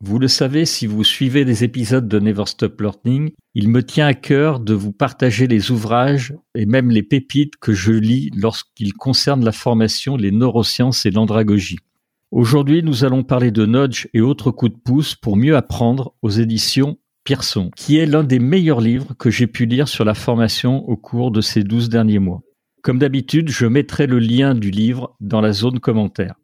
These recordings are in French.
Vous le savez, si vous suivez les épisodes de Never Stop Learning, il me tient à cœur de vous partager les ouvrages et même les pépites que je lis lorsqu'ils concernent la formation, les neurosciences et l'andragogie. Aujourd'hui, nous allons parler de Nudge et autres coups de pouce pour mieux apprendre aux éditions Pearson, qui est l'un des meilleurs livres que j'ai pu lire sur la formation au cours de ces douze derniers mois. Comme d'habitude, je mettrai le lien du livre dans la zone commentaire.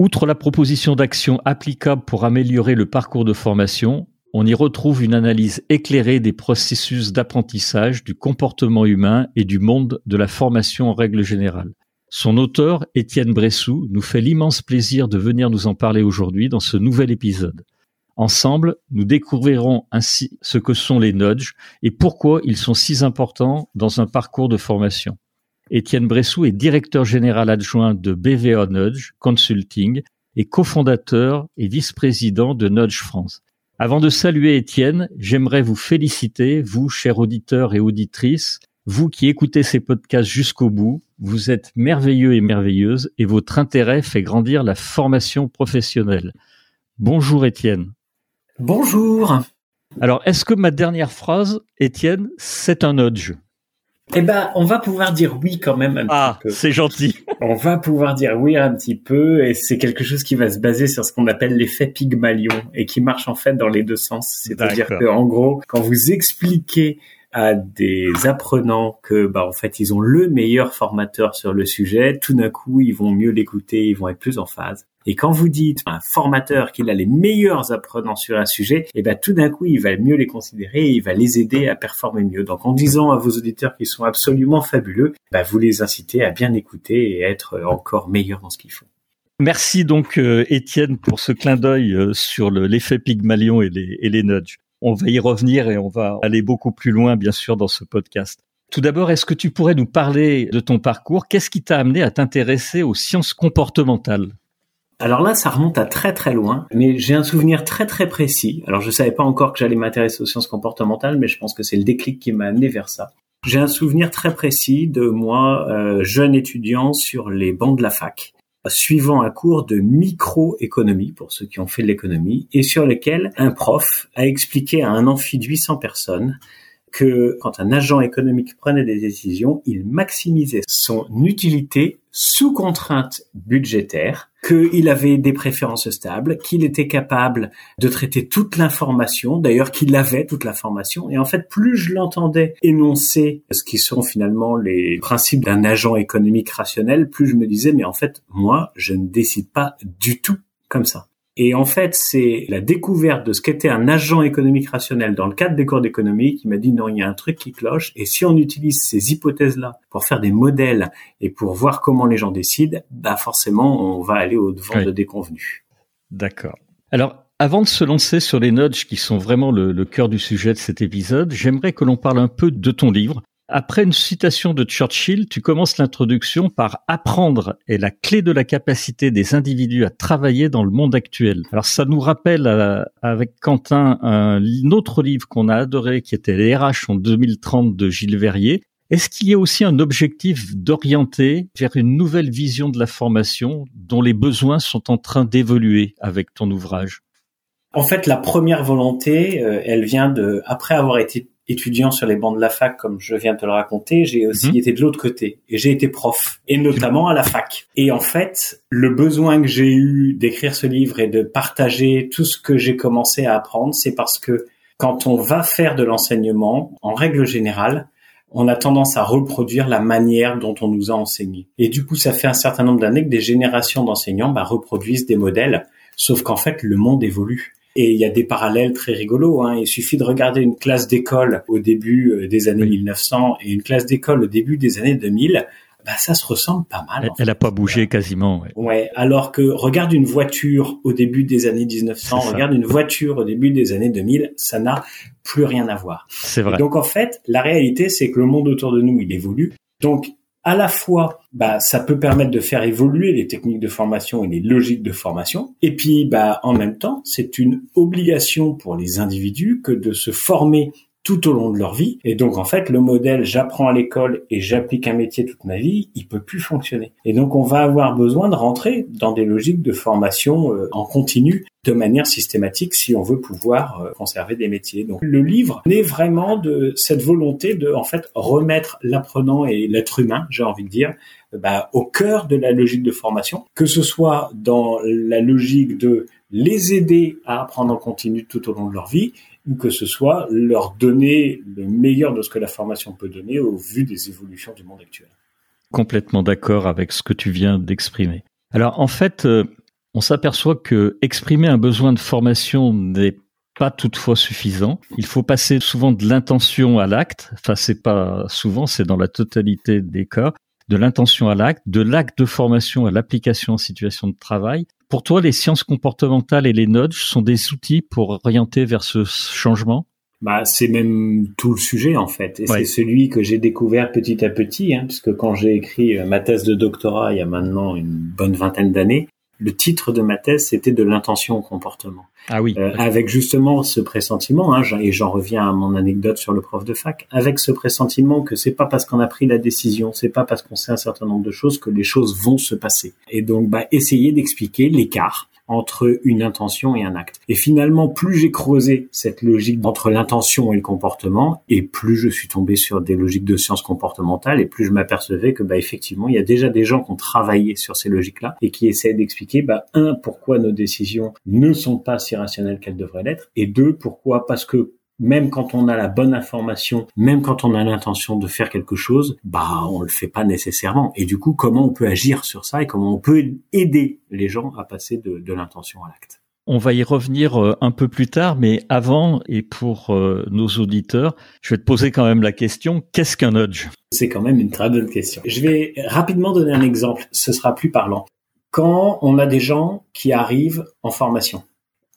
Outre la proposition d'action applicable pour améliorer le parcours de formation, on y retrouve une analyse éclairée des processus d'apprentissage, du comportement humain et du monde de la formation en règle générale. Son auteur, Étienne Bressou, nous fait l'immense plaisir de venir nous en parler aujourd'hui dans ce nouvel épisode. Ensemble, nous découvrirons ainsi ce que sont les nudges et pourquoi ils sont si importants dans un parcours de formation. Étienne Bressou est directeur général adjoint de BVA Nudge Consulting et cofondateur et vice-président de Nudge France. Avant de saluer Étienne, j'aimerais vous féliciter, vous, chers auditeurs et auditrices, vous qui écoutez ces podcasts jusqu'au bout, vous êtes merveilleux et merveilleuses et votre intérêt fait grandir la formation professionnelle. Bonjour Étienne. Bonjour. Alors, est-ce que ma dernière phrase, Étienne, c'est un nudge? Eh ben, on va pouvoir dire oui quand même un ah, petit peu. c'est gentil. On va pouvoir dire oui un petit peu, et c'est quelque chose qui va se baser sur ce qu'on appelle l'effet Pygmalion et qui marche en fait dans les deux sens. C'est-à-dire que, en gros, quand vous expliquez à des apprenants que bah en fait ils ont le meilleur formateur sur le sujet, tout d'un coup ils vont mieux l'écouter, ils vont être plus en phase. Et quand vous dites un formateur qu'il a les meilleurs apprenants sur un sujet, et eh ben tout d'un coup il va mieux les considérer et il va les aider à performer mieux. Donc en disant à vos auditeurs qu'ils sont absolument fabuleux, bah, vous les incitez à bien écouter et à être encore meilleurs dans ce qu'ils font. Merci donc euh, Étienne pour ce clin d'œil euh, sur l'effet Pygmalion et les, et les nudges. On va y revenir et on va aller beaucoup plus loin, bien sûr, dans ce podcast. Tout d'abord, est-ce que tu pourrais nous parler de ton parcours? Qu'est-ce qui t'a amené à t'intéresser aux sciences comportementales? Alors là, ça remonte à très très loin, mais j'ai un souvenir très très précis. Alors je savais pas encore que j'allais m'intéresser aux sciences comportementales, mais je pense que c'est le déclic qui m'a amené vers ça. J'ai un souvenir très précis de moi, euh, jeune étudiant, sur les bancs de la fac suivant un cours de microéconomie pour ceux qui ont fait de l'économie et sur lequel un prof a expliqué à un amphi de 800 personnes que quand un agent économique prenait des décisions, il maximisait son utilité sous contrainte budgétaire, qu'il avait des préférences stables, qu'il était capable de traiter toute l'information, d'ailleurs qu'il avait toute l'information. Et en fait, plus je l'entendais énoncer ce qui sont finalement les principes d'un agent économique rationnel, plus je me disais, mais en fait, moi, je ne décide pas du tout comme ça. Et en fait, c'est la découverte de ce qu'était un agent économique rationnel dans le cadre des cours d'économie qui m'a dit non, il y a un truc qui cloche. Et si on utilise ces hypothèses-là pour faire des modèles et pour voir comment les gens décident, bah forcément, on va aller au devant de déconvenus. D'accord. Alors, avant de se lancer sur les nudges qui sont vraiment le, le cœur du sujet de cet épisode, j'aimerais que l'on parle un peu de ton livre, après une citation de Churchill, tu commences l'introduction par apprendre est la clé de la capacité des individus à travailler dans le monde actuel. Alors ça nous rappelle euh, avec Quentin un, autre livre qu'on a adoré qui était les RH en 2030 de Gilles Verrier. Est-ce qu'il y a aussi un objectif d'orienter vers une nouvelle vision de la formation dont les besoins sont en train d'évoluer avec ton ouvrage? En fait, la première volonté, euh, elle vient de après avoir été étudiant sur les bancs de la fac, comme je viens de te le raconter, j'ai aussi mhm. été de l'autre côté et j'ai été prof, et notamment à la fac. Et en fait, le besoin que j'ai eu d'écrire ce livre et de partager tout ce que j'ai commencé à apprendre, c'est parce que quand on va faire de l'enseignement, en règle générale, on a tendance à reproduire la manière dont on nous a enseigné. Et du coup, ça fait un certain nombre d'années que des générations d'enseignants bah, reproduisent des modèles, sauf qu'en fait, le monde évolue. Et il y a des parallèles très rigolos. Hein. Il suffit de regarder une classe d'école au début euh, des années 1900 et une classe d'école au début des années 2000. bah ça se ressemble pas mal. Elle, n'a pas bougé quasiment. Ouais. ouais. Alors que regarde une voiture au début des années 1900, regarde une voiture au début des années 2000, ça n'a plus rien à voir. C'est vrai. donc en fait, la réalité c'est que le monde autour de nous il évolue. Donc à la fois, bah, ça peut permettre de faire évoluer les techniques de formation et les logiques de formation. Et puis, bah, en même temps, c'est une obligation pour les individus que de se former tout au long de leur vie. Et donc, en fait, le modèle j'apprends à l'école et j'applique un métier toute ma vie, il peut plus fonctionner. Et donc, on va avoir besoin de rentrer dans des logiques de formation euh, en continu de manière systématique si on veut pouvoir euh, conserver des métiers. Donc, le livre naît vraiment de cette volonté de, en fait, remettre l'apprenant et l'être humain, j'ai envie de dire, bah, au cœur de la logique de formation, que ce soit dans la logique de les aider à apprendre en continu tout au long de leur vie ou que ce soit leur donner le meilleur de ce que la formation peut donner au vu des évolutions du monde actuel. Complètement d'accord avec ce que tu viens d'exprimer. Alors en fait, euh, on s'aperçoit que exprimer un besoin de formation n'est pas toutefois suffisant. Il faut passer souvent de l'intention à l'acte. Enfin, c'est pas souvent, c'est dans la totalité des cas de l'intention à l'acte, de l'acte de formation à l'application en situation de travail. Pour toi, les sciences comportementales et les nudges sont des outils pour orienter vers ce changement? Bah, c'est même tout le sujet en fait, et c'est celui que j'ai découvert petit à petit, hein, puisque quand j'ai écrit euh, ma thèse de doctorat il y a maintenant une bonne vingtaine d'années, le titre de ma thèse, c'était de l'intention au comportement. Ah oui. Euh, avec justement ce pressentiment, hein, et j'en reviens à mon anecdote sur le prof de fac, avec ce pressentiment que c'est pas parce qu'on a pris la décision, c'est pas parce qu'on sait un certain nombre de choses que les choses vont se passer. Et donc, bah, essayer d'expliquer l'écart entre une intention et un acte. Et finalement, plus j'ai creusé cette logique entre l'intention et le comportement, et plus je suis tombé sur des logiques de sciences comportementales, et plus je m'apercevais que, bah, effectivement, il y a déjà des gens qui ont travaillé sur ces logiques-là et qui essaient d'expliquer, bah, un, pourquoi nos décisions ne sont pas si rationnelles qu'elles devraient l'être, et deux, pourquoi, parce que même quand on a la bonne information, même quand on a l'intention de faire quelque chose, bah on le fait pas nécessairement. Et du coup, comment on peut agir sur ça et comment on peut aider les gens à passer de, l'intention à l'acte? On va y revenir euh, un peu plus tard, mais avant et pour euh, nos auditeurs, je vais te poser quand même la question, qu'est-ce qu'un nudge? C'est quand même une très bonne question. Je vais rapidement donner un exemple, ce sera plus parlant. Quand on a des gens qui arrivent en formation,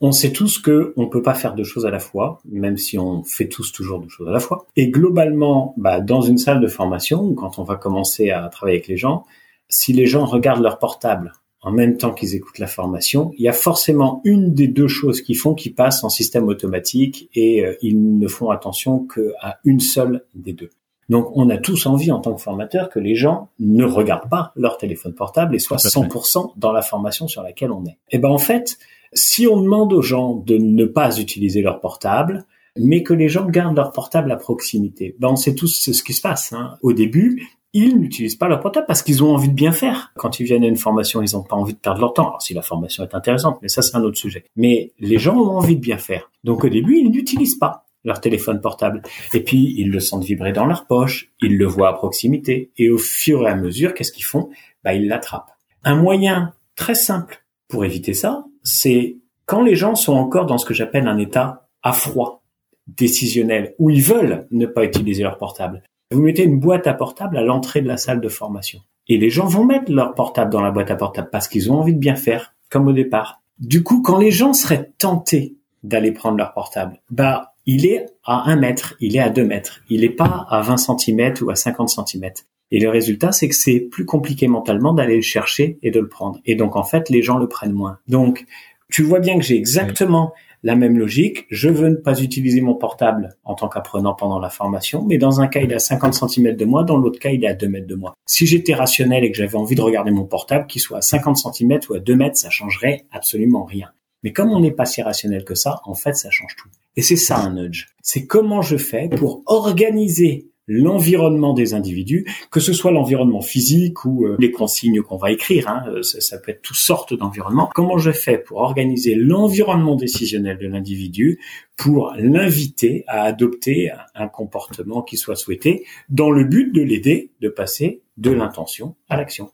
on sait tous que on peut pas faire deux choses à la fois, même si on fait tous toujours deux choses à la fois. Et globalement, bah, dans une salle de formation, quand on va commencer à travailler avec les gens, si les gens regardent leur portable en même temps qu'ils écoutent la formation, il y a forcément une des deux choses qui font qui passent en système automatique et euh, ils ne font attention qu'à une seule des deux. Donc, on a tous envie en tant que formateur que les gens ne regardent pas leur téléphone portable et soient 100% dans la formation sur laquelle on est. Et eh ben en fait, si on demande aux gens de ne pas utiliser leur portable, mais que les gens gardent leur portable à proximité, ben on sait tous ce qui se passe. Hein. Au début, ils n'utilisent pas leur portable parce qu'ils ont envie de bien faire. Quand ils viennent à une formation, ils n'ont pas envie de perdre leur temps. Alors si la formation est intéressante, mais ça c'est un autre sujet. Mais les gens ont envie de bien faire. Donc au début, ils n'utilisent pas leur téléphone portable. Et puis, ils le sentent vibrer dans leur poche, ils le voient à proximité, et au fur et à mesure, qu'est-ce qu'ils font? Bah, ils l'attrapent. Un moyen très simple pour éviter ça, c'est quand les gens sont encore dans ce que j'appelle un état à froid, décisionnel, où ils veulent ne pas utiliser leur portable. Vous mettez une boîte à portable à l'entrée de la salle de formation. Et les gens vont mettre leur portable dans la boîte à portable parce qu'ils ont envie de bien faire, comme au départ. Du coup, quand les gens seraient tentés d'aller prendre leur portable, bah, il est à un mètre, il est à deux mètres, il n'est pas à 20 cm ou à 50 cm. Et le résultat, c'est que c'est plus compliqué mentalement d'aller le chercher et de le prendre. Et donc, en fait, les gens le prennent moins. Donc, tu vois bien que j'ai exactement la même logique. Je veux ne pas utiliser mon portable en tant qu'apprenant pendant la formation, mais dans un cas, il est à 50 cm de moi, dans l'autre cas, il est à 2 mètres de moi. Si j'étais rationnel et que j'avais envie de regarder mon portable, qu'il soit à 50 cm ou à 2 mètres, ça changerait absolument rien. Mais comme on n'est pas si rationnel que ça, en fait, ça change tout. Et c'est ça un nudge. C'est comment je fais pour organiser l'environnement des individus, que ce soit l'environnement physique ou euh, les consignes qu'on va écrire, hein, euh, ça, peut être toutes sortes d'environnements. Comment je fais pour organiser l'environnement décisionnel de l'individu pour l'inviter à adopter un comportement qui soit souhaité dans le but de l'aider de passer de l'intention à l'action?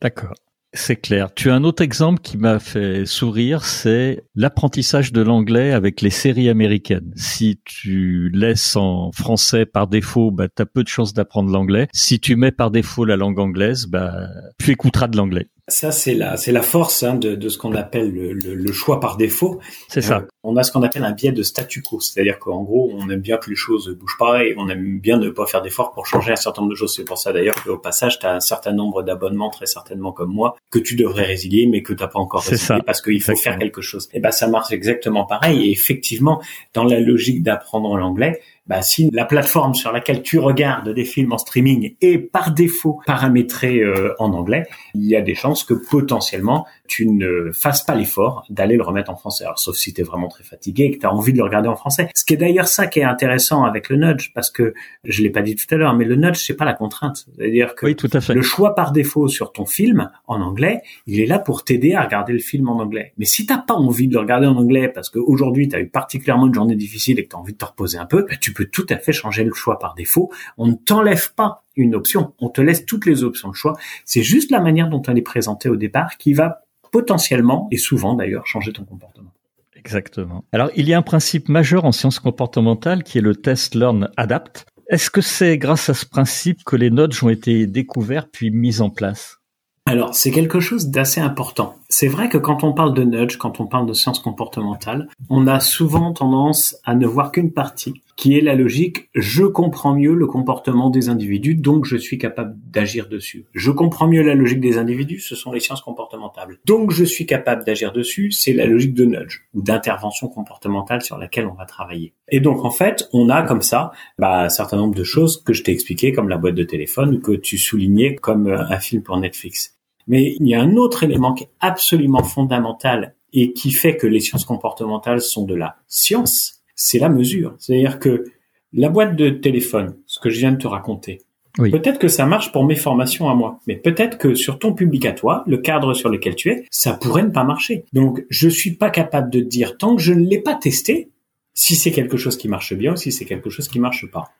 D'accord. C'est clair. Tu as un autre exemple qui m'a fait sourire, c'est l'apprentissage de l'anglais avec les séries américaines. Si tu laisses en français par défaut, bah, tu as peu de chances d'apprendre l'anglais. Si tu mets par défaut la langue anglaise, bah, tu écouteras de l'anglais. Ça, c'est la, c'est la force hein, de, de, ce qu'on appelle le, le, choix par défaut. C'est ça. Euh, on a ce qu'on appelle un biais de statu quo, c'est-à-dire qu'en gros, on aime bien que les choses bougent pas et on aime bien ne pas faire d'efforts pour changer un certain nombre de choses. C'est pour ça d'ailleurs qu'au passage, tu as un certain nombre d'abonnements, très certainement comme moi, que tu devrais résilier, mais que t'as pas encore résilié parce qu'il faut faire quelque chose. Et ben, ça marche exactement pareil. Et effectivement, dans la logique d'apprendre l'anglais, bah, si la plateforme sur laquelle tu regardes des films en streaming est par défaut paramétrée euh, en anglais, il y a des chances que potentiellement tu ne fasses pas l'effort d'aller le remettre en français. Alors, sauf si tu es vraiment très fatigué et que tu as envie de le regarder en français. Ce qui est d'ailleurs ça qui est intéressant avec le nudge, parce que je l'ai pas dit tout à l'heure, mais le nudge, c'est pas la contrainte. C'est-à-dire que oui, tout à fait. le choix par défaut sur ton film en anglais, il est là pour t'aider à regarder le film en anglais. Mais si t'as pas envie de le regarder en anglais parce qu'aujourd'hui tu as eu particulièrement une journée difficile et que tu as envie de te reposer un peu, bah, tu peux tout à fait changer le choix par défaut. On ne t'enlève pas une option, on te laisse toutes les options de choix. C'est juste la manière dont elle est présentée au départ qui va potentiellement, et souvent d'ailleurs, changer ton comportement. Exactement. Alors, il y a un principe majeur en sciences comportementales qui est le test learn adapt. Est-ce que c'est grâce à ce principe que les nudges ont été découverts puis mis en place? Alors, c'est quelque chose d'assez important. C'est vrai que quand on parle de nudge, quand on parle de sciences comportementales, on a souvent tendance à ne voir qu'une partie, qui est la logique je comprends mieux le comportement des individus, donc je suis capable d'agir dessus. Je comprends mieux la logique des individus, ce sont les sciences comportementales. Donc je suis capable d'agir dessus, c'est la logique de nudge ou d'intervention comportementale sur laquelle on va travailler. Et donc en fait, on a comme ça bah, un certain nombre de choses que je t'ai expliquées, comme la boîte de téléphone ou que tu soulignais comme un film pour Netflix. Mais il y a un autre élément qui est absolument fondamental et qui fait que les sciences comportementales sont de la science, c'est la mesure. C'est-à-dire que la boîte de téléphone, ce que je viens de te raconter, peut-être que ça marche pour mes formations à moi, mais peut-être que sur ton public à toi, le cadre sur lequel tu es, ça pourrait ne pas marcher. Donc, je suis pas capable de dire tant que je ne l'ai pas testé, si c'est quelque chose qui marche bien ou si c'est quelque chose qui marche pas.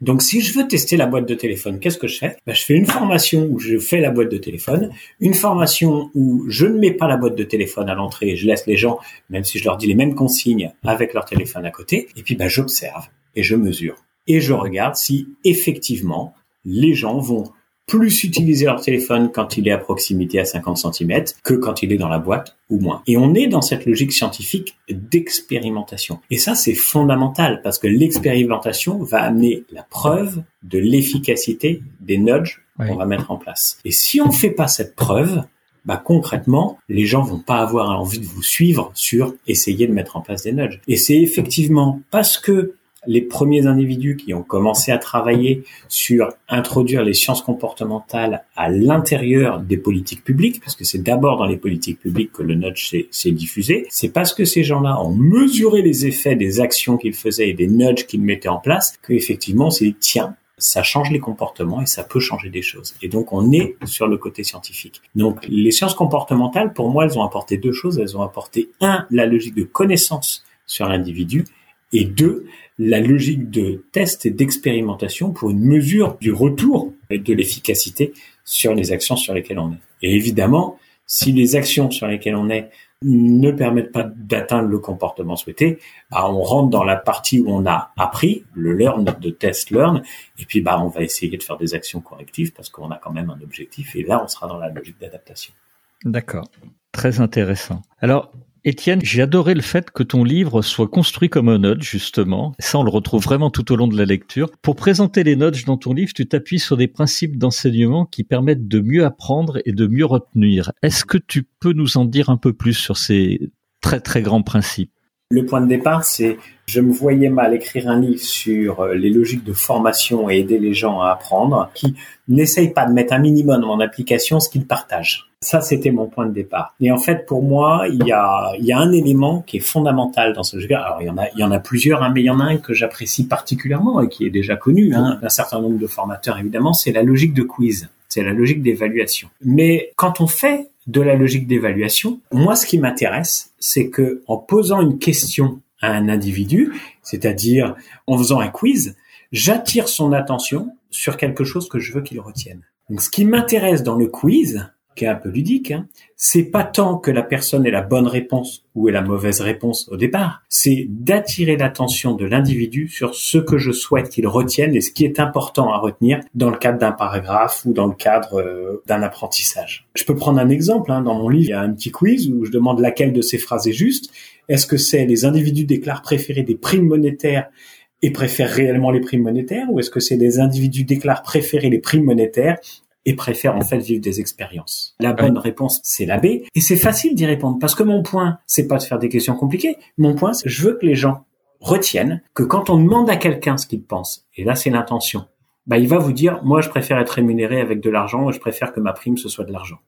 Donc, si je veux tester la boîte de téléphone, qu'est-ce que je fais? Ben, Je fais une formation où je fais la boîte de téléphone, une formation où je ne mets pas la boîte de téléphone à l'entrée, je laisse les gens, même si je leur dis les mêmes consignes, avec leur téléphone à côté, et puis ben, j'observe et je mesure. Et je regarde si effectivement les gens vont plus utiliser leur téléphone quand il est à proximité à 50 cm que quand il est dans la boîte ou moins. Et on est dans cette logique scientifique d'expérimentation. Et ça, c'est fondamental parce que l'expérimentation va amener la preuve de l'efficacité des nudges qu'on va mettre en place. Et si on fait pas cette preuve, bah concrètement, les gens vont pas avoir envie de vous suivre sur essayer de mettre en place des nudges. Et c'est effectivement parce que les premiers individus qui ont commencé à travailler sur introduire les sciences comportementales à l'intérieur des politiques publiques, parce que c'est d'abord dans les politiques publiques que le nudge s'est diffusé, c'est parce que ces gens-là ont mesuré les effets des actions qu'ils faisaient et des nudges qu'ils mettaient en place, qu'effectivement c'est tiens, ça change les comportements et ça peut changer des choses. Et donc on est sur le côté scientifique. Donc les sciences comportementales, pour moi, elles ont apporté deux choses. Elles ont apporté un, la logique de connaissance sur l'individu, et deux, la logique de test et d'expérimentation pour une mesure du retour et de l'efficacité sur les actions sur lesquelles on est. Et évidemment, si les actions sur lesquelles on est ne permettent pas d'atteindre le comportement souhaité, bah, on rentre dans la partie où on a appris, le learn de test learn, et puis bah, on va essayer de faire des actions correctives parce qu'on a quand même un objectif, et là on sera dans la logique d'adaptation. D'accord. Très intéressant. Alors, Étienne, j'ai adoré le fait que ton livre soit construit comme un nudge, justement. Ça, on le retrouve vraiment tout au long de la lecture. Pour présenter les nudges dans ton livre, tu t'appuies sur des principes d'enseignement qui permettent de mieux apprendre et de mieux retenir. Est-ce que tu peux nous en dire un peu plus sur ces très très grands principes? Le point de départ, c'est je me voyais mal écrire un livre sur euh, les logiques de formation et aider les gens à apprendre, qui n'essayent pas de mettre un minimum en application ce qu'ils partagent. Ça, c'était mon point de départ. Et en fait, pour moi, il y a, un élément qui est fondamental dans ce jeu. Alors, il y en a, il y en a plusieurs, hein, mais il y en a un que j'apprécie particulièrement et qui est déjà connu hein, d'un certain nombre de formateurs, évidemment, c'est la logique de quiz. C'est la logique d'évaluation. Mais quand on fait de la logique d'évaluation, moi, ce qui m'intéresse, c'est que en posant une question à un individu, c'est-à-dire en faisant un quiz, j'attire son attention sur quelque chose que je veux qu'il retienne. Donc, ce qui m'intéresse dans le quiz, un peu ludique, hein, c'est pas tant que la personne ait la bonne réponse ou ait la mauvaise réponse au départ, c'est d'attirer l'attention de l'individu sur ce que je souhaite qu'il retienne et ce qui est important à retenir dans le cadre d'un paragraphe ou dans le cadre euh, d'un apprentissage. Je peux prendre un exemple. Hein, dans mon livre, il y a un petit quiz où je demande laquelle de ces phrases est juste. Est-ce que c'est les individus déclarent préférer des primes monétaires et préfèrent réellement les primes monétaires ou est-ce que c'est des individus déclarent préférer les primes monétaires et préfèrent en fait vivre des expériences. La bonne réponse, c'est la B. Et c'est facile d'y répondre parce que mon point, c'est pas de faire des questions compliquées. Mon point, c'est je veux que les gens retiennent que quand on demande à quelqu'un ce qu'il pense, et là c'est l'intention, bah il va vous dire moi je préfère être rémunéré avec de l'argent, je préfère que ma prime ce soit de l'argent.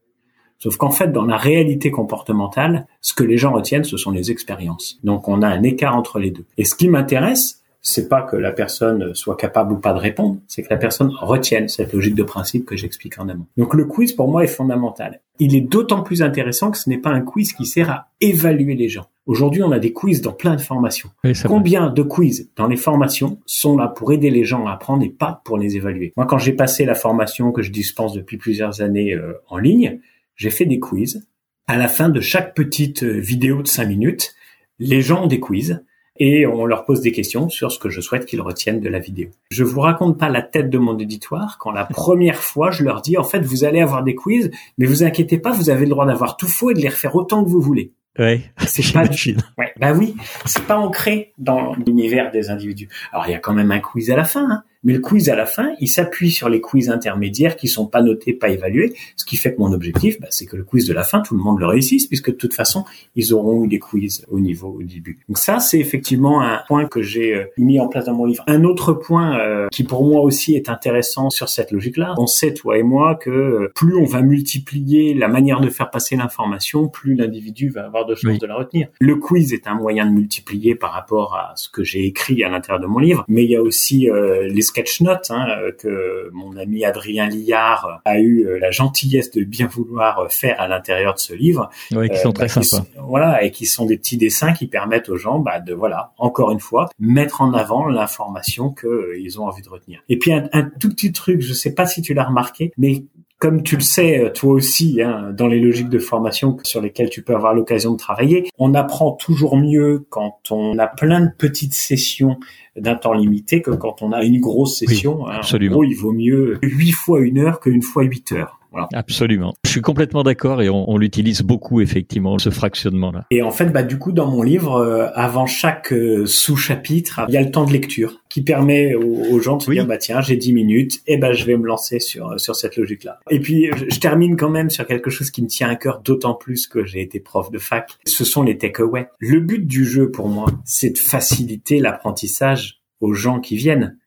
Sauf qu'en fait, dans la réalité comportementale, ce que les gens retiennent, ce sont les expériences. Donc on a un écart entre les deux. Et ce qui m'intéresse, c'est pas que la personne soit capable ou pas de répondre, c'est que la personne retienne cette logique de principe que j'explique en amont. Donc le quiz pour moi est fondamental. Il est d'autant plus intéressant que ce n'est pas un quiz qui sert à évaluer les gens. Aujourd'hui, on a des quiz dans plein de formations. Combien de quiz dans les formations sont là pour aider les gens à apprendre et pas pour les évaluer? Moi, quand j'ai passé la formation que je dispense depuis plusieurs années euh, en ligne, j'ai fait des quiz. À la fin de chaque petite euh, vidéo de 5 minutes, les gens ont des quiz et on leur pose des questions sur ce que je souhaite qu'ils retiennent de la vidéo. Je vous raconte pas la tête de mon auditoire quand la première fois je leur dis en fait vous allez avoir des quiz, mais vous inquiétez pas, vous avez le droit d'avoir tout faux et de les refaire autant que vous voulez. Ouais, c'est pas ouais, bah oui, c'est pas ancré dans l'univers des individus. Alors il y a quand même un quiz à la fin, hein, mais le quiz à la fin, il s'appuie sur les quiz intermédiaires qui sont pas notés, pas évalués, ce qui fait que mon objectif, bah, c'est que le quiz de la fin, tout le monde le réussisse, puisque de toute façon, ils auront eu des quiz au niveau au début. Donc ça, c'est effectivement un point que j'ai euh, mis en place dans mon livre. Un autre point euh, qui pour moi aussi est intéressant sur cette logique-là, on sait toi et moi que euh, plus on va multiplier la manière de faire passer l'information, plus l'individu va avoir de chances de la retenir. Le quiz est un moyen de multiplier par rapport à ce que j'ai écrit à l'intérieur de mon livre, mais il y a aussi les sketch notes hein, euh, que mon ami Adrien Liard a eu euh, la gentillesse de bien vouloir faire à l'intérieur de ce livre. Oui, qui sont euh, très bah, sympas. voilà, et qui sont des petits dessins qui permettent aux gens bah, de, voilà, encore une fois, mettre en avant l'information qu'ils ont envie de retenir. Et puis un, un tout petit truc, je sais pas si tu l'as remarqué, mais comme tu le sais, toi aussi, hein, dans les logiques de formation sur lesquelles tu peux avoir l'occasion de travailler, on apprend toujours mieux quand on a plein de petites sessions d'un temps limité que quand on a une grosse session. Hein. absolument. En il vaut mieux huit fois une heure qu'une fois huit heures. Voilà. Absolument. Je suis complètement d'accord et on, on l'utilise beaucoup effectivement ce fractionnement-là. Et en fait, bah du coup, dans mon livre, euh, avant chaque euh, sous-chapitre, il y a le temps de lecture qui permet aux, gens de se dire bah tiens, j'ai dix minutes, et ben je vais me lancer sur sur cette logique-là. Et puis je, je, termine quand même sur quelque chose qui me tient à cœur d'autant plus que j'ai été prof de fac. Ce sont les takeaways. Le but du jeu pour moi, c'est de faciliter l'apprentissage aux gens qui viennent.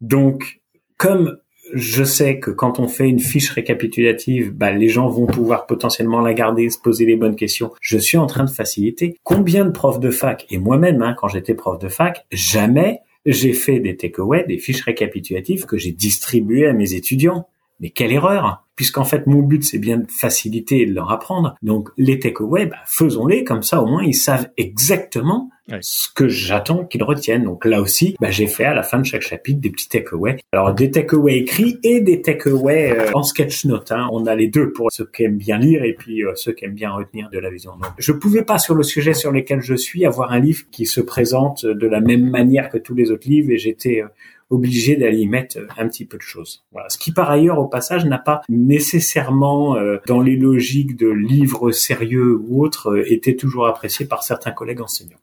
Donc, comme je sais que quand on fait une fiche récapitulative, bah, les gens vont pouvoir potentiellement la garder, se poser les bonnes questions. Je suis en train de faciliter. Combien de profs de fac, et moi-même, hein, quand j'étais prof de fac, jamais j'ai fait des takeaways, des fiches récapitulatives que j'ai distribuées à mes étudiants. Mais quelle erreur Puisqu'en fait, mon but, c'est bien de faciliter et de leur apprendre. Donc, les takeaways, bah, faisons-les, comme ça, au moins, ils savent exactement ce que j'attends qu'ils retiennent. Donc là aussi, bah, j'ai fait à la fin de chaque chapitre des petits takeaways. Alors des takeaways écrits et des takeaways euh, en sketch note. Hein. On a les deux pour ceux qui aiment bien lire et puis euh, ceux qui aiment bien retenir de la vision. Donc, je pouvais pas sur le sujet sur lequel je suis avoir un livre qui se présente de la même manière que tous les autres livres et j'étais euh, obligé d'aller y mettre un petit peu de choses. Voilà. Ce qui par ailleurs au passage n'a pas nécessairement dans les logiques de livres sérieux ou autres été toujours apprécié par certains collègues enseignants.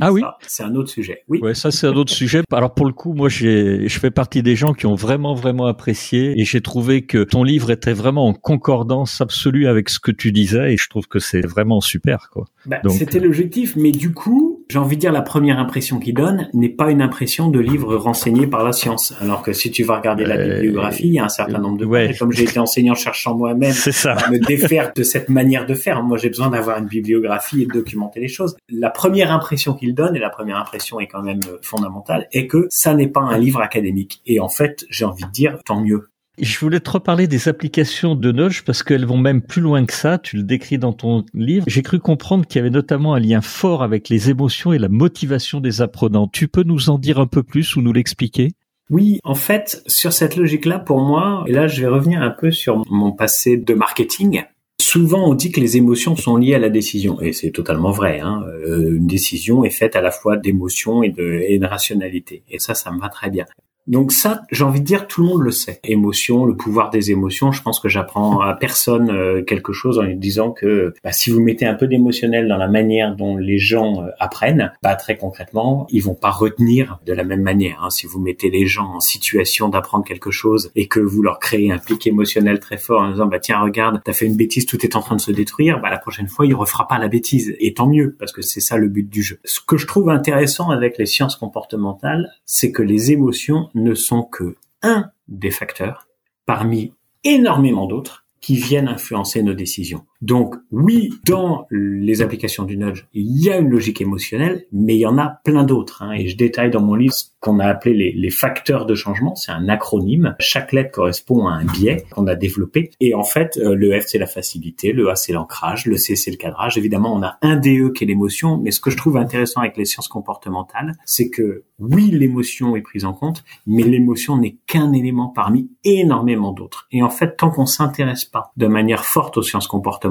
Ah oui. C'est un autre sujet. Oui. Ouais, ça c'est un autre sujet. Alors pour le coup, moi j'ai, je fais partie des gens qui ont vraiment vraiment apprécié et j'ai trouvé que ton livre était vraiment en concordance absolue avec ce que tu disais et je trouve que c'est vraiment super quoi. Bah, c'était l'objectif, mais du coup, j'ai envie de dire la première impression qu'il donne n'est pas une impression de livre renseigné par la science. Alors que si tu vas regarder la euh, bibliographie, il y a un certain nombre de ouais. comme j'ai été enseignant cherchant moi-même, c'est ça. me défaire de cette manière de faire. Moi, j'ai besoin d'avoir une bibliographie et de documenter les choses. La première impression qu'il donne et la première impression est quand même fondamentale est que ça n'est pas un livre académique. Et en fait, j'ai envie de dire tant mieux. Je voulais te reparler des applications de Notch parce qu'elles vont même plus loin que ça. Tu le décris dans ton livre. J'ai cru comprendre qu'il y avait notamment un lien fort avec les émotions et la motivation des apprenants. Tu peux nous en dire un peu plus ou nous l'expliquer? Oui, en fait, sur cette logique-là, pour moi, et là je vais revenir un peu sur mon passé de marketing, Souvent, on dit que les émotions sont liées à la décision, et c'est totalement vrai. Hein. Euh, une décision est faite à la fois d'émotion et de, et de rationalité, et ça, ça me va très bien. Donc ça, j'ai envie de dire, tout le monde le sait. Émotion, le pouvoir des émotions. Je pense que j'apprends à personne euh, quelque chose en lui disant que bah, si vous mettez un peu d'émotionnel dans la manière dont les gens euh, apprennent, bah, très concrètement, ils vont pas retenir de la même manière. Hein. Si vous mettez les gens en situation d'apprendre quelque chose et que vous leur créez un pic émotionnel très fort en disant bah tiens regarde, t'as fait une bêtise, tout est en train de se détruire, bah la prochaine fois il refera pas la bêtise. Et tant mieux parce que c'est ça le but du jeu. Ce que je trouve intéressant avec les sciences comportementales, c'est que les émotions ne sont que un des facteurs parmi énormément d'autres qui viennent influencer nos décisions. Donc oui, dans les applications du nudge, il y a une logique émotionnelle, mais il y en a plein d'autres. Hein, et je détaille dans mon livre ce qu'on a appelé les, les, facteurs de changement. C'est un acronyme. Chaque lettre correspond à un biais qu'on a développé. Et en fait, euh, le F c'est la facilité, le A c'est l'ancrage, le C c'est le cadrage. Évidemment, on a un DE qui est l'émotion. Mais ce que je trouve intéressant avec les sciences comportementales, c'est que oui, l'émotion est prise en compte, mais l'émotion n'est qu'un élément parmi énormément d'autres. Et en fait, tant qu'on s'intéresse pas de manière forte aux sciences comportementales,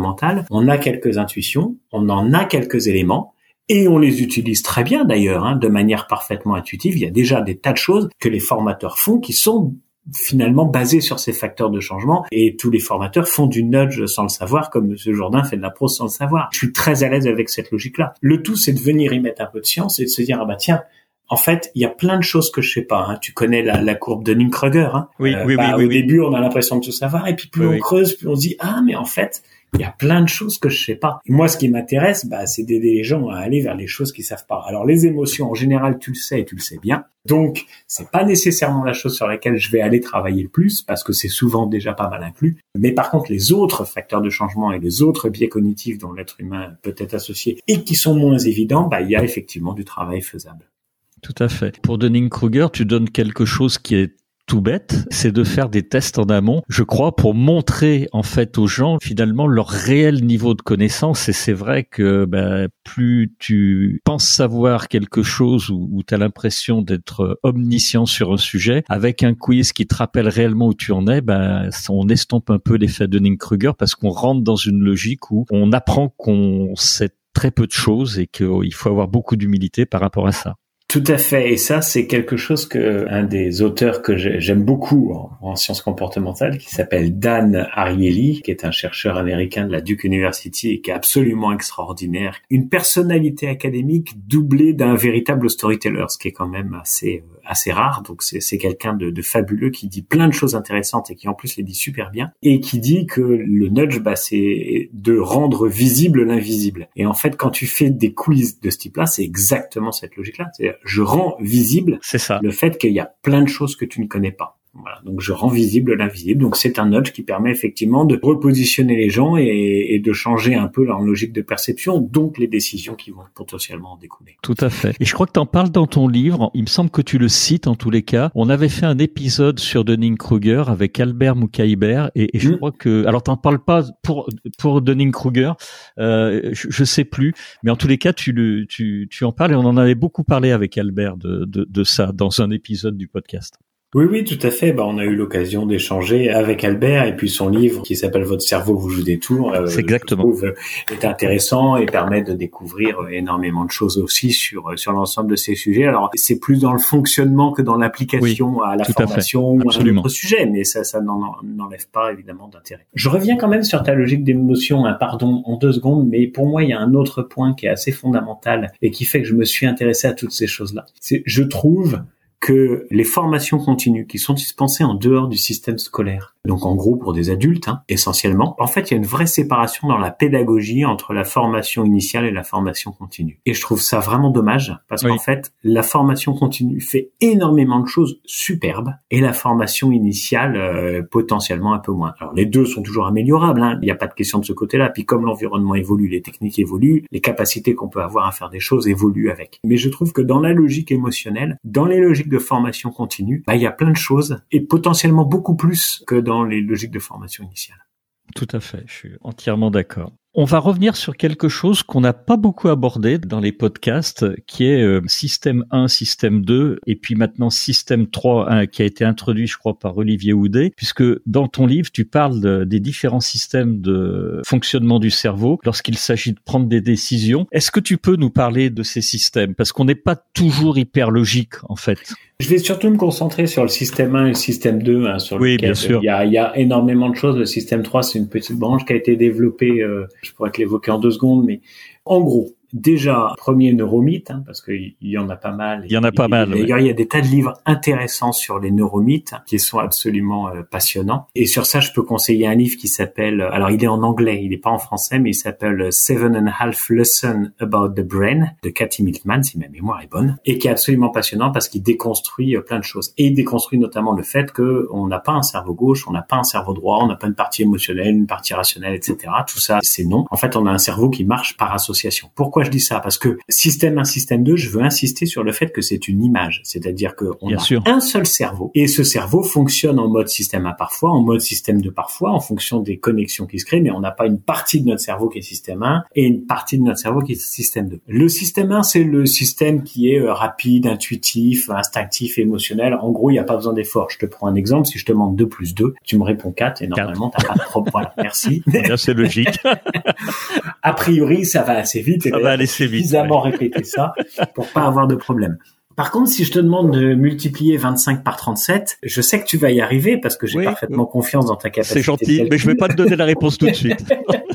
on a quelques intuitions, on en a quelques éléments, et on les utilise très bien d'ailleurs, hein, de manière parfaitement intuitive. Il y a déjà des tas de choses que les formateurs font qui sont finalement basées sur ces facteurs de changement et tous les formateurs font du nudge sans le savoir comme M. Jourdain fait de la prose sans le savoir. Je suis très à l'aise avec cette logique-là. Le tout, c'est de venir y mettre un peu de science et de se dire, ah bah tiens, en fait, il y a plein de choses que je sais pas. Hein. Tu connais la, courbe de Dunning-Kruger. Hein. Oui, euh, oui, bah, oui, Au début, on a l'impression de tout savoir, et puis plus on creuse, plus on se dit ah mais en fait, il y a plein de choses que je sais pas. moi, ce qui m'intéresse, bah, c'est d'aider les gens à aller vers les choses qu'ils savent pas. Alors, les émotions, en général, tu le sais et tu le sais bien. Donc, c'est pas nécessairement la chose sur laquelle je vais aller travailler le plus parce que c'est souvent déjà pas mal inclus. Mais par contre, les autres facteurs de changement et les autres biais cognitifs dont l'être humain peut être associé et qui sont moins évidents, bah, il y a effectivement du travail faisable. Tout à fait. Pour Dunning-Kruger, tu donnes quelque chose qui est tout bête, c'est de faire des tests en amont, je crois, pour montrer en fait aux gens finalement leur réel niveau de connaissance. Et c'est vrai que ben, plus tu penses savoir quelque chose ou, tu as l'impression d'être omniscient sur un sujet, avec un quiz qui te rappelle réellement où tu en es, ben, on estompe un peu l'effet de Dunning-Kruger parce qu'on rentre dans une logique où on apprend qu'on sait très peu de choses et qu'il faut avoir beaucoup d'humilité par rapport à ça. Tout à fait. Et ça, c'est quelque chose que un des auteurs que j'aime beaucoup en, sciences comportementales, qui s'appelle Dan Ariely, qui est un chercheur américain de la Duke University et qui est absolument extraordinaire. Une personnalité académique doublée d'un véritable storyteller, ce qui est quand même assez euh, assez rare. Donc c'est quelqu'un de, de, fabuleux qui dit plein de choses intéressantes et qui en plus les dit super bien et qui dit que le nudge, bah, c'est de rendre visible l'invisible. Et en fait, quand tu fais des quiz de ce type-là, c'est exactement cette logique-là. Je rends visible ça. le fait qu'il y a plein de choses que tu ne connais pas. Voilà, donc je rends visible l'invisible. Donc c'est un nudge qui permet effectivement de repositionner les gens et, et, de changer un peu leur logique de perception, donc les décisions qui vont potentiellement en découler. Tout à fait. Et je crois que tu en parles dans ton livre. Il me semble que tu le cites en tous les cas. On avait fait un épisode sur Dunning-Kruger avec Albert Moukaïber et, et je hmm. crois que alors t'en parles pas pour pour Dunning-Kruger, euh, je, je, sais plus, mais en tous les cas tu le tu tu en parles et on en avait beaucoup parlé avec Albert de de, de ça dans un épisode du podcast. Oui, oui, tout à fait. Bah, on a eu l'occasion d'échanger avec Albert et puis son livre qui s'appelle Votre cerveau vous joue des tours. Euh, C'est exactement. Euh, est intéressant et permet de découvrir euh, énormément de choses aussi sur sur l'ensemble de ces sujets. Alors c'est plus dans le fonctionnement que dans l'application à la formation ou à un autre sujet, mais ça ça n'enlève pas évidemment d'intérêt. Je reviens quand même sur ta logique d'émotion, hein, pardon, en deux secondes, mais pour moi il y a un autre point qui est assez fondamental et qui fait que je me suis intéressé à toutes ces choses-là. C'est je trouve que les formations continues qui sont dispensées en dehors du système scolaire donc en gros pour des adultes hein, essentiellement. En fait, il y a une vraie séparation dans la pédagogie entre la formation initiale et la formation continue. Et je trouve ça vraiment dommage parce qu'en fait, la formation continue fait énormément de choses superbes et la formation initiale euh, potentiellement un peu moins. Alors les deux sont toujours améliorables, hein. il n'y a pas de question de ce côté-là. Puis comme l'environnement évolue, les techniques évoluent, les capacités qu'on peut avoir à faire des choses évoluent avec. Mais je trouve que dans la logique émotionnelle, dans les logiques de formation continue, il y a plein de choses et potentiellement beaucoup plus que dans les logiques de formation initiale. Tout à fait, je suis entièrement d'accord. On va revenir sur quelque chose qu'on n'a pas beaucoup abordé dans les podcasts, qui est euh, système 1, système 2, et puis maintenant système 3, hein, qui a été introduit, je crois, par Olivier Houdet, puisque dans ton livre, tu parles des différents systèmes de fonctionnement du cerveau lorsqu'il s'agit de prendre des décisions. Est-ce que tu peux nous parler de ces systèmes? Parce qu'on n'est pas toujours hyper logique, en fait. Je vais surtout me concentrer sur le système 1 et le système 2, hein, sur oui, lequel bien sûr. Il, y a, il y a énormément de choses. Le système 3, c'est une petite branche qui a été développée, euh, je pourrais te l'évoquer en deux secondes, mais en gros, déjà premier neuromythe, hein, parce qu'il y en a pas mal. Il y en a pas mal. D'ailleurs, il y a des tas de livres intéressants sur les neuromythes qui sont absolument euh, passionnants. Et sur ça, je peux conseiller un livre qui s'appelle, alors il est en anglais, il n'est pas en français, mais il s'appelle Seven and a Half Lessons About the Brain de Cathy Miltman, si ma mémoire est bonne, et qui est absolument passionnant parce qu'il déconstruit euh, plein de choses. Et il déconstruit notamment le fait que on n'a pas un cerveau gauche, on n'a pas un cerveau droit, on n'a pas une partie émotionnelle, une partie rationnelle, etc. Tout ça, c'est non. En fait, on a un cerveau qui marche par association. Pourquoi je dis ça? Parce que système 1, système 2, je veux insister sur le fait que c'est une image. C'est-à-dire qu'on a sûr. un seul cerveau. Et ce cerveau fonctionne en mode système 1 parfois, en mode système 2 parfois, en fonction des connexions qui se créent, mais on n'a pas une partie de notre cerveau qui est système 1 et une partie de notre cerveau qui est système 2. Le système 1, c'est le système qui est euh, rapide, intuitif, instinctif, émotionnel. En gros, il n'y a pas besoin d'effort. Je te prends un exemple. Si je te demande 2 plus 2, tu me réponds 4 et normalement, tu n'as pas de problème. Voilà, merci. c'est logique. a priori, ça va assez vite. Ça va aller assez vite. Suffisamment répéter ça pour pas avoir de problème. Par contre, si je te demande de multiplier 25 par 37, je sais que tu vas y arriver parce que j'ai Oui. parfaitement confiance dans ta capacité. C'est gentil, mais je vais pas te donner la réponse tout de suite.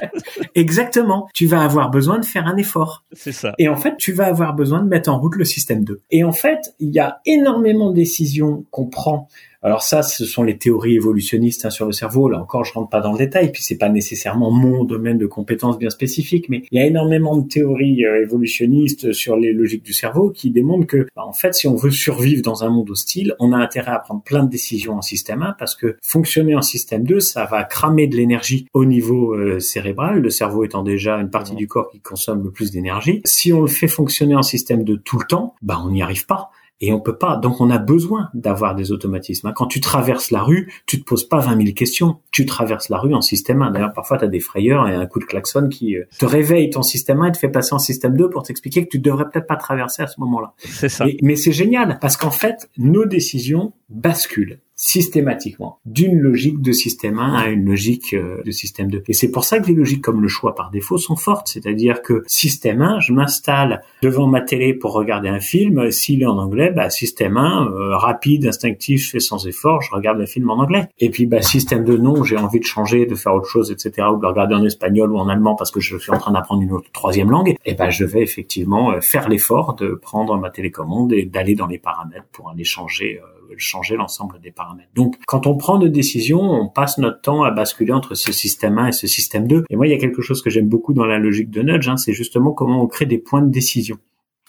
Exactement. Tu vas avoir besoin de faire un effort. C'est ça. Et en fait, tu vas avoir besoin de mettre en route le système 2. Et en fait, il y a énormément de décisions qu'on prend. Alors ça, ce sont les théories évolutionnistes hein, sur le cerveau. Là encore, je rentre pas dans le détail, puis c'est pas nécessairement mon domaine de compétences bien spécifique, mais il y a énormément de théories euh, évolutionnistes sur les logiques du cerveau qui démontrent que, bah, en fait, si on veut survivre dans un monde hostile, on a intérêt à prendre plein de décisions en système 1 parce que fonctionner en système 2, ça va cramer de l'énergie au niveau euh, cérébral, le cerveau étant déjà une partie du corps qui consomme le plus d'énergie. Si on le fait fonctionner en système 2 tout le temps, bah on n'y arrive pas. Et on peut pas. Donc on a besoin d'avoir des automatismes. hein. Quand tu traverses la rue, tu te poses pas 20 000 questions. Tu traverses la rue en système 1. D'ailleurs, parfois tu as des frayeurs et un coup de klaxon qui euh, te réveille ton système 1 et te fait passer en système 2 pour t'expliquer que tu devrais peut-être pas traverser à ce moment-là. C'est ça. Mais, mais c'est génial parce qu'en fait, nos décisions basculent systématiquement d'une logique de système 1 à une logique euh, de système 2. Et c'est pour ça que les logiques comme le choix par défaut sont fortes. C'est-à-dire que système 1, je m'installe devant ma télé pour regarder un film. S'il est en anglais, bah, système 1, euh, rapide, instinctif, je fais sans effort, je regarde le film en anglais. Et puis bah, système 2, non, j'ai envie de changer, de faire autre chose, etc. Ou de le regarder en espagnol ou en allemand parce que je suis en train d'apprendre une autre troisième langue. Et ben je vais effectivement euh, faire l'effort de prendre ma télécommande et d'aller dans les paramètres pour aller changer changer l'ensemble des paramètres. Donc, quand on prend des décisions, on passe notre temps à basculer entre ce système 1 et ce système 2. Et moi, il y a quelque chose que j'aime beaucoup dans la logique de Nudge, hein, c'est justement comment on crée des points de décision.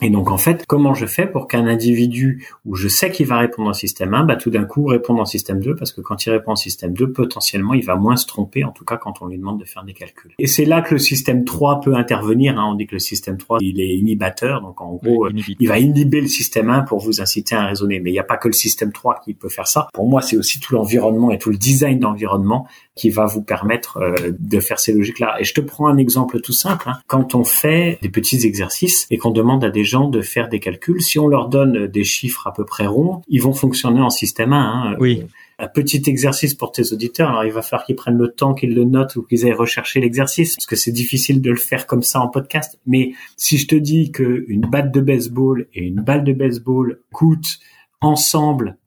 Et donc en fait, comment je fais pour qu'un individu où je sais qu'il va répondre en système 1, bah tout d'un coup répondre en système 2 parce que quand il répond en système 2, potentiellement il va moins se tromper, en tout cas quand on lui demande de faire des calculs. Et c'est là que le système 3 peut intervenir. Hein. On dit que le système 3 il est inhibateur, donc en gros Oui, inhibiteur. il va inhiber le système 1 pour vous inciter à raisonner. Mais il n'y a pas que le système 3 qui peut faire ça. Pour moi, c'est aussi tout l'environnement et tout le design d'environnement qui va vous permettre euh, de faire ces logiques-là. Et je te prends un exemple tout simple. hein. Quand on fait des petits exercices et qu'on demande à des gens de faire des calculs, si on leur donne des chiffres à peu près ronds, ils vont fonctionner en système 1. hein. Oui. Un petit exercice pour tes auditeurs. Alors, il va falloir qu'ils prennent le temps, qu'ils le notent ou qu'ils aillent rechercher l'exercice, parce que c'est difficile de le faire comme ça en podcast. Mais si je te dis que une batte de baseball et une balle de baseball coûtent ensemble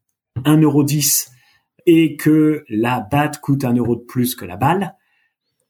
1,10€ et que la batte coûte un euro de plus que la balle,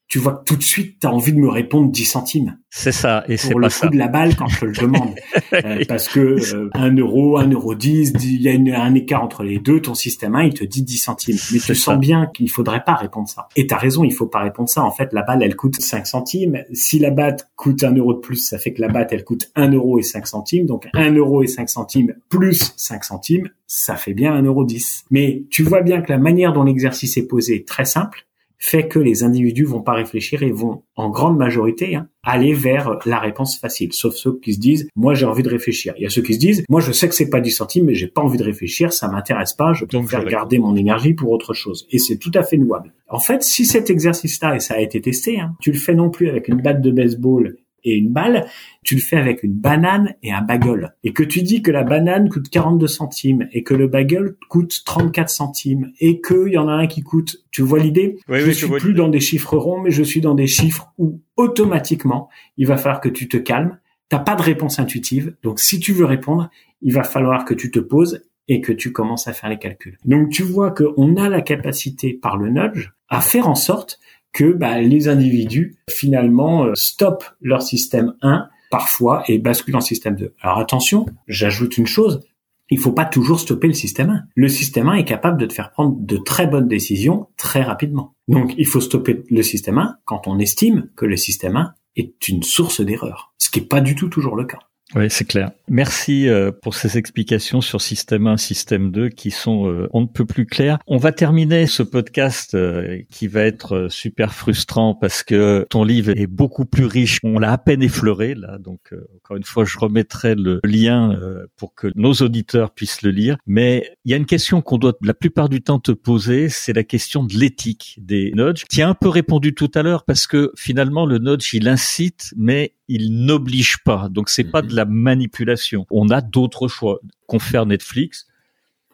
tu vois que tout de suite, tu as envie de me répondre 10 centimes C'est ça, et c'est pour pas le ça. coût de la balle quand je te le demande. Euh, parce que euh, un euro, un euro dix, il y a une- un écart entre les deux, ton système 1, il te dit 10 centimes. Mais tu ça. sens bien qu'il faudrait pas répondre ça. Et t'as raison, il faut pas répondre ça. En fait, la balle, elle coûte 5 centimes. Si la batte coûte un euro de plus, ça fait que la batte, elle coûte 1 euro et 5 centimes. Donc 1 euro et 5 centimes plus 5 centimes, ça fait bien 1 euro 10. Mais tu vois bien que la manière dont l'exercice est posé est très simple. Fait que les individus vont pas réfléchir et vont, en grande majorité, hein, aller vers la réponse facile. Sauf ceux qui se disent, moi j'ai envie de réfléchir. Il y a ceux qui se disent, moi je sais que c'est pas 10 centimes, mais j'ai pas envie de réfléchir, ça m'intéresse pas, je préfère garder mon énergie pour autre chose. Et c'est tout à fait louable. En fait, si cet exercice-là, et ça a été testé, hein, tu le fais non plus avec une batte de baseball et une balle, tu le fais avec une banane et un bagel. Et que tu dis que la banane coûte 42 centimes et que le bagel coûte 34 centimes et qu'il y en a un qui coûte, tu vois l'idée? Je suis plus dans des chiffres ronds, mais je suis dans des chiffres où automatiquement, il va falloir que tu te calmes. T'as pas de réponse intuitive. Donc, si tu veux répondre, il va falloir que tu te poses et que tu commences à faire les calculs. Donc, tu vois qu'on a la capacité par le nudge à faire en sorte que bah, les individus finalement euh, stoppent leur système 1 parfois et basculent en système 2. Alors attention, j'ajoute une chose, il faut pas toujours stopper le système 1. Le système 1 est capable de te faire prendre de très bonnes décisions très rapidement. Donc il faut stopper le système 1 quand on estime que le système 1 est une source d'erreur, ce qui n'est pas du tout toujours le cas. Oui, c'est clair. Merci euh, pour ces explications sur système 1, système 2 qui sont euh, on ne peut plus claires. On va terminer ce podcast euh, qui va être super frustrant parce que ton livre est beaucoup plus riche. On l'a à peine effleuré là, donc encore une fois, je remettrai le lien pour que nos auditeurs puissent le lire. Mais il y a une question qu'on doit la plupart du temps te poser, c'est la question de l'éthique des nudges. Tu as un peu répondu tout à l'heure parce que finalement le nudge il incite, mais il n'oblige pas. Donc c'est pas de la manipulation. On a d'autres choix. Confère Netflix.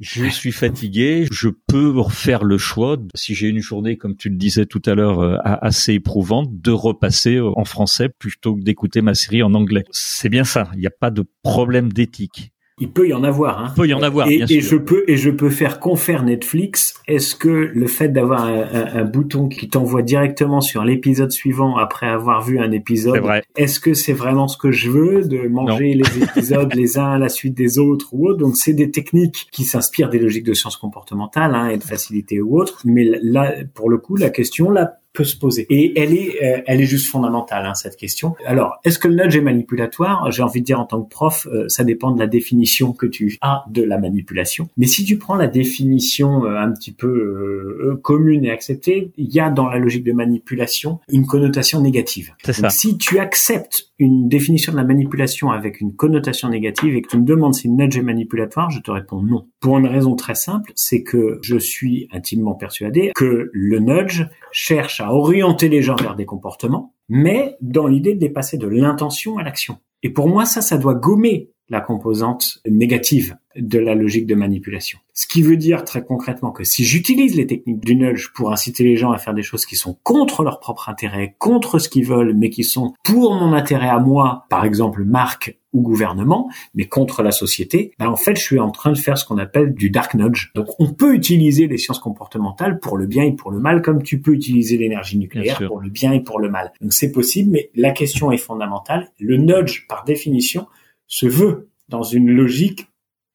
Je suis fatigué, je peux refaire le choix, si j'ai une journée, comme tu le disais tout à l'heure, euh, assez éprouvante, de repasser en français plutôt que d'écouter ma série en anglais. C'est bien ça, il n'y a pas de problème d'éthique. Il peut y en avoir. Hein. Il peut y en avoir. Et, bien sûr. et je peux et je peux faire confère Netflix. Est-ce que le fait d'avoir un, un, bouton qui t'envoie directement sur l'épisode suivant après avoir vu un épisode, est-ce que c'est vraiment ce que je veux de manger les épisodes les uns à la suite des autres ou autre Donc c'est des techniques qui s'inspirent des logiques de sciences comportementales hein, et de facilité ou autre. Mais là, pour le coup, la question là peut se poser. Et elle est, euh, elle est juste fondamentale hein, cette question. Alors, est-ce que le nudge est manipulatoire? J'ai envie de dire en tant que prof, euh, ça dépend de la définition que tu as de la manipulation. Mais si tu prends la définition euh, un petit peu commune et acceptée, il y a dans la logique de manipulation une connotation négative. C'est ça. si tu acceptes une définition de la manipulation avec une connotation négative et que tu me demandes si le nudge est manipulatoire, je te réponds non. Pour une raison très simple, c'est que je suis intimement persuadé que le nudge cherche à orienter les gens vers des comportements, mais dans l'idée de dépasser de l'intention à l'action. Et pour moi, ça, ça doit gommer la composante négative de la logique de manipulation. Ce qui veut dire très concrètement que si j'utilise les techniques du nudge pour inciter les gens à faire des choses qui sont contre leur propre intérêt, contre ce qu'ils veulent, mais qui sont pour mon intérêt à moi, par exemple marque ou gouvernement, mais contre la société, ben en fait, je suis en train de faire ce qu'on appelle du dark nudge. Donc, on peut utiliser les sciences comportementales pour le bien et pour le mal, comme tu peux utiliser l'énergie nucléaire pour le bien et pour le mal. Donc, c'est possible, mais la question est fondamentale. Le nudge, par définition, se veut dans une logique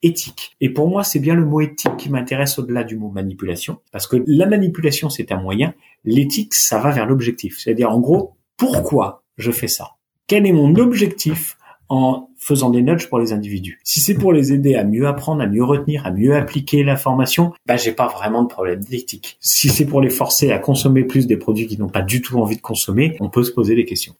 éthique. Et pour moi, c'est bien le mot éthique qui m'intéresse au-delà du mot manipulation, parce que la manipulation, c'est un moyen, l'éthique, ça va vers l'objectif. C'est-à-dire, en gros, pourquoi je fais ça? Quel est mon objectif en faisant des nudges pour les individus? Si c'est pour les aider à mieux apprendre, à mieux retenir, à mieux appliquer l'information, bah j'ai pas vraiment de problème d'éthique. Si c'est pour les forcer à consommer plus des produits qu'ils n'ont pas du tout envie de consommer, on peut se poser des questions.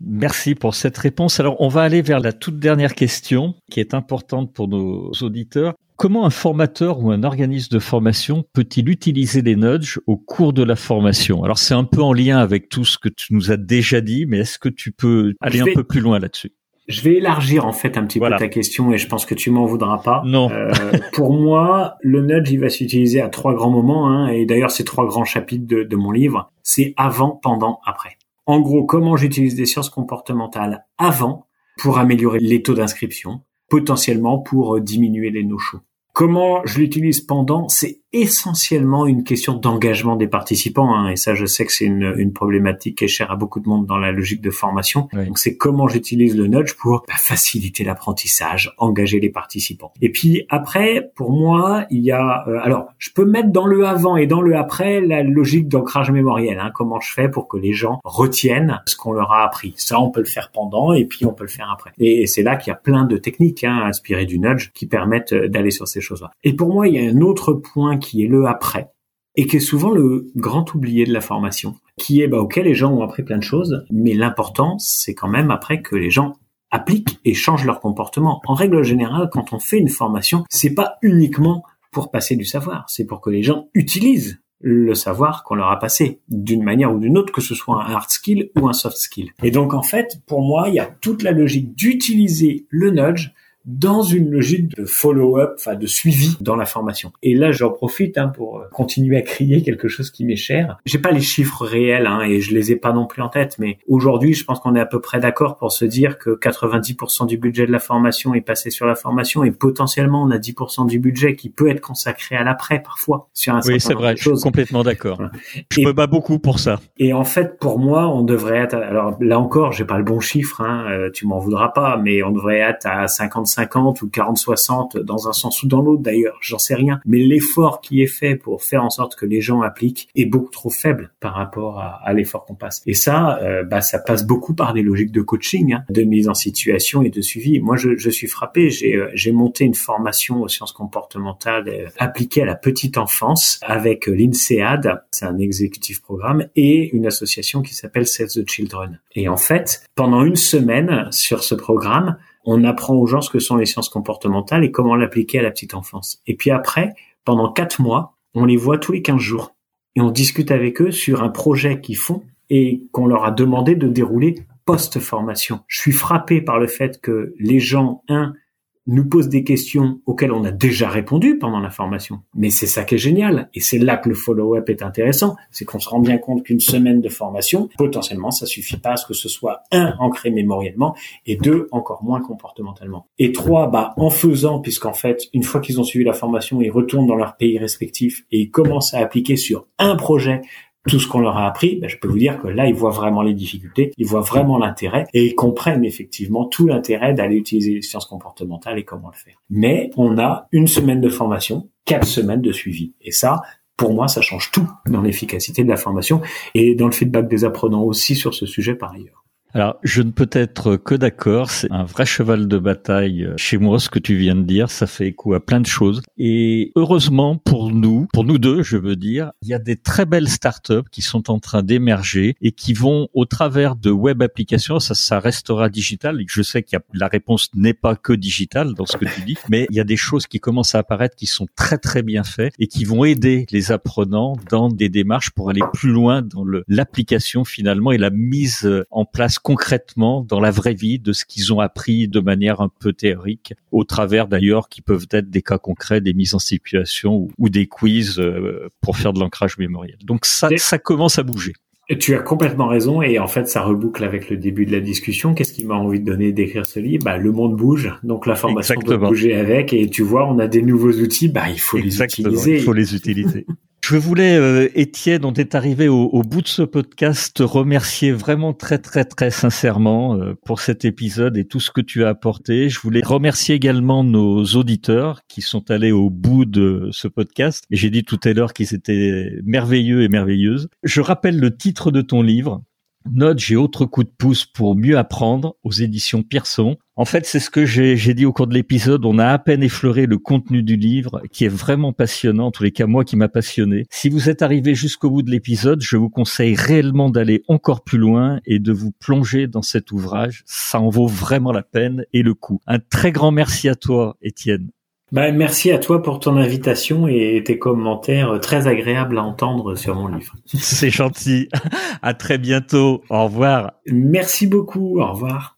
Merci pour cette réponse. Alors, on va aller vers la toute dernière question qui est importante pour nos auditeurs. Comment un formateur ou un organisme de formation peut-il utiliser les nudges au cours de la formation? Alors, c'est un peu en lien avec tout ce que tu nous as déjà dit, mais est-ce que tu peux aller un peu plus loin là-dessus? Je vais élargir en fait un petit peu ta question et je pense que tu m'en voudras pas. Non. Euh, pour moi, le nudge il va s'utiliser à trois grands moments hein, et d'ailleurs ces trois grands chapitres de, de mon livre, c'est avant, pendant, après. En gros, comment j'utilise des sciences comportementales avant pour améliorer les taux d'inscription, potentiellement pour euh, diminuer les no-shows. Comment je l'utilise pendant C'est essentiellement une question d'engagement des participants. Hein, et ça, je sais que c'est une, une, problématique qui est chère à beaucoup de monde dans la logique de formation. Donc, c'est comment j'utilise le nudge pour bah, faciliter l'apprentissage, engager les participants. Et puis après, pour moi, il y a... Euh, alors, je peux mettre dans le avant et dans le après la logique d'ancrage mémoriel. Hein, comment je fais pour que les gens retiennent ce qu'on leur a appris. Ça, on peut le faire pendant et puis on peut le faire après. Et, c'est là qu'il y a plein de techniques hein, inspirées du nudge qui permettent euh, d'aller sur ces Et pour moi, il y a un autre point qui est le après. et qui est souvent le grand oublié de la formation, qui est bah, ok les gens ont appris plein de choses, mais l'important c'est quand même après que les gens appliquent et changent leur comportement. En règle générale, quand on fait une formation, c'est pas uniquement pour passer du savoir, c'est pour que les gens utilisent le savoir qu'on leur a passé d'une manière ou d'une autre, que ce soit un hard skill ou un soft skill. Et donc en fait, pour moi, il y a toute la logique d'utiliser le nudge dans une logique de follow-up, enfin de suivi dans la formation. Et là, j'en profite hein, pour euh, continuer à crier quelque chose qui m'est cher. J'ai pas les chiffres réels hein, et je les ai pas non plus en tête, mais aujourd'hui, je pense qu'on est à peu près d'accord pour se dire que 90% du budget de la formation est passé sur la formation et potentiellement on a 10% du budget qui peut être consacré à l'après parfois sur un oui, c'est vrai, je suis complètement d'accord. Je me bats beaucoup pour ça. Et en fait, pour moi, on devrait être. Alors là encore, j'ai pas le bon chiffre, hein, euh, tu m'en voudras pas, mais on devrait être à 55 50 ou 40-60 dans un sens ou dans l'autre d'ailleurs, j'en sais rien. Mais l'effort qui est fait pour faire en sorte que les gens appliquent est beaucoup trop faible par rapport à, l'effort qu'on passe. Et ça, euh, bah, ça passe beaucoup par des logiques de coaching, hein, de mise en situation et de suivi. Moi, je, suis frappé. J'ai euh, j'ai monté une formation aux sciences comportementales euh, appliquée à la petite enfance avec l'INSEAD, c'est un exécutif programme, et une association qui s'appelle Save the Children. Et en fait, pendant une semaine sur ce programme, on apprend aux gens ce que sont les sciences comportementales et comment l'appliquer à la petite enfance. Et puis après, pendant quatre mois, on les voit tous les quinze jours et on discute avec eux sur un projet qu'ils font et qu'on leur a demandé de dérouler post-formation. Je suis frappé par le fait que les gens, un, nous pose des questions auxquelles on a déjà répondu pendant la formation. Mais c'est ça qui est génial. Et c'est là que le follow-up est intéressant. C'est qu'on se rend bien compte qu'une semaine de formation, potentiellement, ça suffit pas à ce que ce soit un, ancré mémoriellement et deux, encore moins comportementalement. Et trois, bah, en faisant, puisqu'en fait, une fois qu'ils ont suivi la formation, ils retournent dans leur pays respectif et ils commencent à appliquer sur un projet tout ce qu'on leur a appris, ben, je peux vous dire que là, ils voient vraiment les difficultés, ils voient vraiment l'intérêt et ils comprennent effectivement tout l'intérêt d'aller utiliser les sciences comportementales et comment le faire. Mais on a une semaine de formation, quatre semaines de suivi. Et ça, pour moi, ça change tout dans l'efficacité de la formation et dans le feedback des apprenants aussi sur ce sujet par ailleurs. Alors, je ne peux être que d'accord. C'est un vrai cheval de bataille euh, chez moi, ce que tu viens de dire. Ça fait écho à plein de choses. Et heureusement pour nous, pour nous deux, je veux dire, il y a des très belles startups qui sont en train d'émerger et qui vont au travers de web applications. Ça, ça restera digital. Je sais qu'il y a, la réponse n'est pas que digitale dans ce que tu dis, mais il y a des choses qui commencent à apparaître qui sont très très bien faites et qui vont aider les apprenants dans des démarches pour aller plus loin dans l'application finalement et la mise en place concrètement dans la vraie vie de ce qu'ils ont appris de manière un peu théorique, au travers d'ailleurs qui peuvent être des cas concrets, des mises en situation ou, des quiz euh, pour faire de l'ancrage mémoriel. Donc ça, ça commence à bouger. Tu as complètement raison et en fait ça reboucle avec le début de la discussion. Qu'est-ce qui m'a envie de donner d'écrire ce livre? Bah le monde bouge, donc la formation doit bouger avec et tu vois on a des nouveaux outils, bah il faut les utiliser. Il faut les utiliser. Je voulais, euh, Étienne, on est arrivé au, bout de ce podcast, te remercier vraiment très très très sincèrement euh, pour cet épisode et tout ce que tu as apporté. Je voulais remercier également nos auditeurs qui sont allés au bout de ce podcast. Et j'ai dit tout à l'heure qu'ils étaient merveilleux et merveilleuses. Je rappelle le titre de ton livre, Nudge et autres coups de pouce pour mieux apprendre aux éditions Pearson. En fait, c'est ce que j'ai dit au cours de l'épisode. On a à peine effleuré le contenu du livre, qui est vraiment passionnant. En tous les cas, moi qui m'a passionné. Si vous êtes arrivé jusqu'au bout de l'épisode, je vous conseille réellement d'aller encore plus loin et de vous plonger dans cet ouvrage. Ça en vaut vraiment la peine et le coup. Un très grand merci à toi, Étienne. Bah, merci à toi pour ton invitation et tes commentaires très agréables à entendre sur mon livre. C'est gentil. À très bientôt. Au revoir. Merci beaucoup. Au revoir.